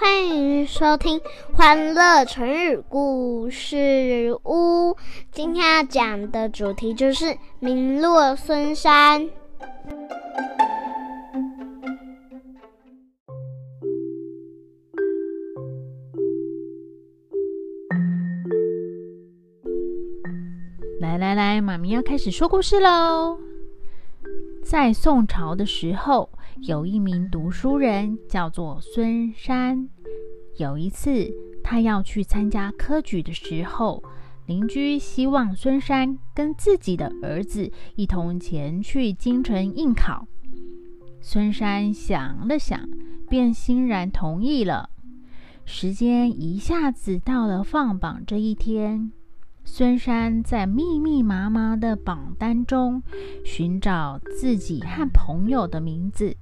欢迎收听《欢乐成语故事屋》。今天要讲的主题就是“名落孙山”。来来来，妈咪要开始说故事喽。在宋朝的时候，有一名读书人叫做孙山。有一次，他要去参加科举的时候，邻居希望孙山跟自己的儿子一同前去京城应考。孙山想了想，便欣然同意了。时间一下子到了放榜这一天。孙山在密密麻麻的榜单中寻找自己和朋友的名字，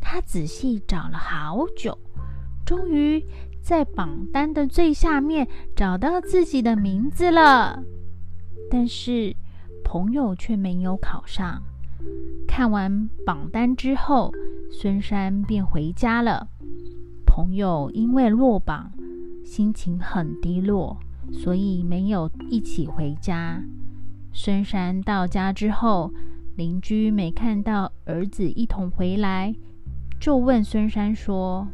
他仔细找了好久，终于在榜单的最下面找到自己的名字了。但是朋友却没有考上。看完榜单之后，孙山便回家了。朋友因为落榜，心情很低落。所以没有一起回家。孙山到家之后，邻居没看到儿子一同回来，就问孙山说：“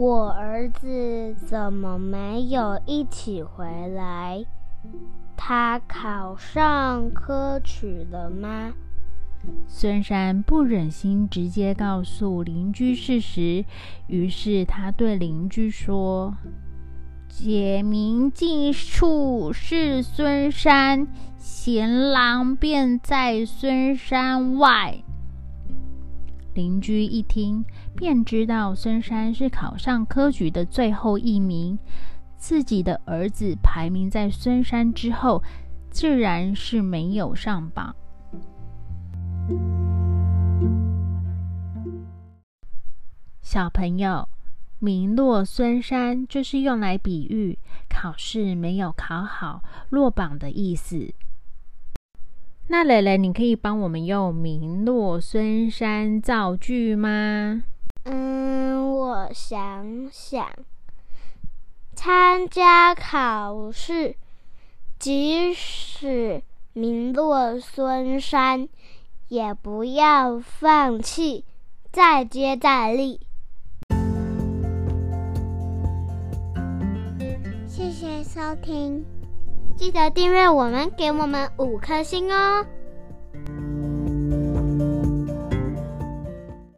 我儿子怎么没有一起回来？他考上科举了吗？”孙山不忍心直接告诉邻居事实，于是他对邻居说。解明进处是孙山，贤郎便在孙山外。邻居一听，便知道孙山是考上科举的最后一名，自己的儿子排名在孙山之后，自然是没有上榜。小朋友。名落孙山就是用来比喻考试没有考好落榜的意思。那蕾蕾，你可以帮我们用“名落孙山”造句吗？嗯，我想想，参加考试，即使名落孙山，也不要放弃，再接再厉。谢谢收听，记得订阅我们，给我们五颗星哦。